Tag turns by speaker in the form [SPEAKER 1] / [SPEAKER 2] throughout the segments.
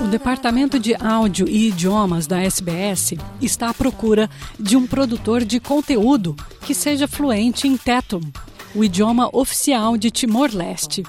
[SPEAKER 1] O Departamento de Áudio e Idiomas da SBS está à procura de um produtor de conteúdo que seja fluente em Tetum, o idioma oficial de Timor-Leste.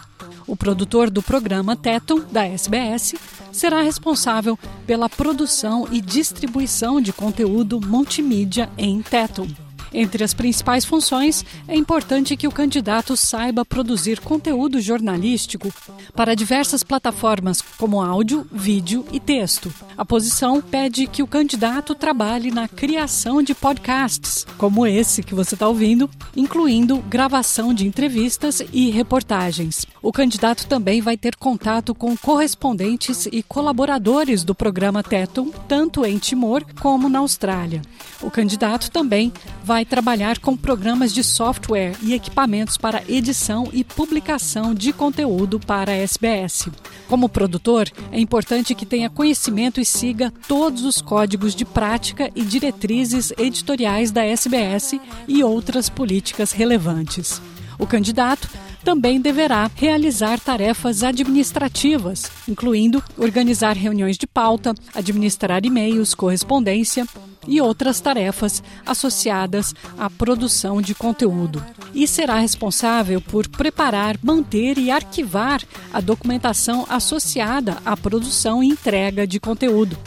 [SPEAKER 1] O produtor do programa Tetum da SBS, será responsável pela produção e distribuição de conteúdo multimídia em Tetum. Entre as principais funções, é importante que o candidato saiba produzir conteúdo jornalístico para diversas plataformas, como áudio, vídeo e texto. A posição pede que o candidato trabalhe na criação de podcasts, como esse que você está ouvindo, incluindo gravação de entrevistas e reportagens. O candidato também vai ter contato com correspondentes e colaboradores do programa Tetum, tanto em Timor como na Austrália. O candidato também vai vai trabalhar com programas de software e equipamentos para edição e publicação de conteúdo para a SBS. Como produtor, é importante que tenha conhecimento e siga todos os códigos de prática e diretrizes editoriais da SBS e outras políticas relevantes. O candidato também deverá realizar tarefas administrativas, incluindo organizar reuniões de pauta, administrar e-mails, correspondência e outras tarefas associadas à produção de conteúdo. E será responsável por preparar, manter e arquivar a documentação associada à produção e entrega de conteúdo.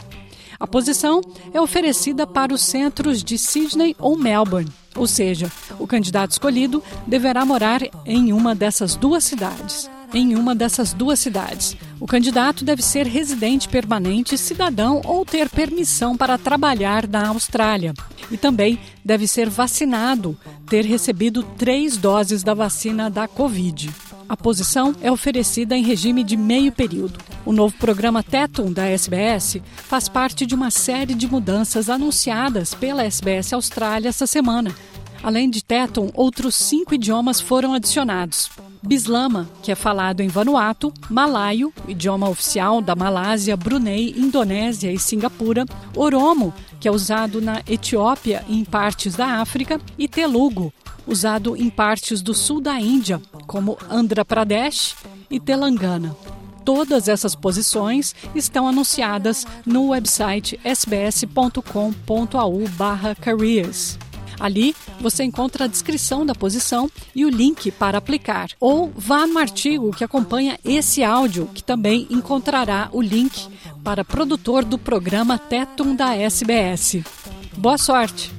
[SPEAKER 1] A posição é oferecida para os centros de Sydney ou Melbourne, ou seja, o candidato escolhido deverá morar em uma dessas duas cidades em uma dessas duas cidades. O candidato deve ser residente permanente, cidadão ou ter permissão para trabalhar na Austrália. E também deve ser vacinado, ter recebido três doses da vacina da Covid. A posição é oferecida em regime de meio período. O novo programa Tetum da SBS faz parte de uma série de mudanças anunciadas pela SBS Austrália essa semana. Além de Tetum, outros cinco idiomas foram adicionados. Bislama, que é falado em Vanuatu, Malaio, idioma oficial da Malásia, Brunei, Indonésia e Singapura, Oromo, que é usado na Etiópia e em partes da África, e Telugu, usado em partes do sul da Índia, como Andhra Pradesh e Telangana. Todas essas posições estão anunciadas no website sbs.com.au/careers. Ali você encontra a descrição da posição e o link para aplicar. Ou vá no artigo que acompanha esse áudio, que também encontrará o link para produtor do programa Tetum da SBS. Boa sorte!